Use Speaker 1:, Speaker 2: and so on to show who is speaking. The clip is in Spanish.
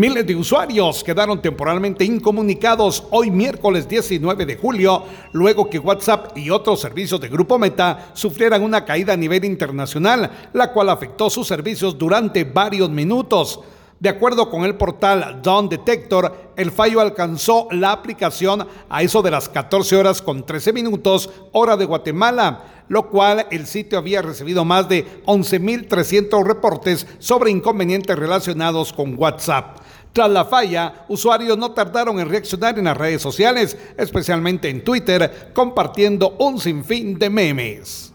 Speaker 1: Miles de usuarios quedaron temporalmente incomunicados hoy miércoles 19 de julio, luego que WhatsApp y otros servicios de Grupo Meta sufrieran una caída a nivel internacional, la cual afectó sus servicios durante varios minutos. De acuerdo con el portal Dawn Detector, el fallo alcanzó la aplicación a eso de las 14 horas con 13 minutos, hora de Guatemala, lo cual el sitio había recibido más de 11.300 reportes sobre inconvenientes relacionados con WhatsApp. Tras la falla, usuarios no tardaron en reaccionar en las redes sociales, especialmente en Twitter, compartiendo un sinfín de memes.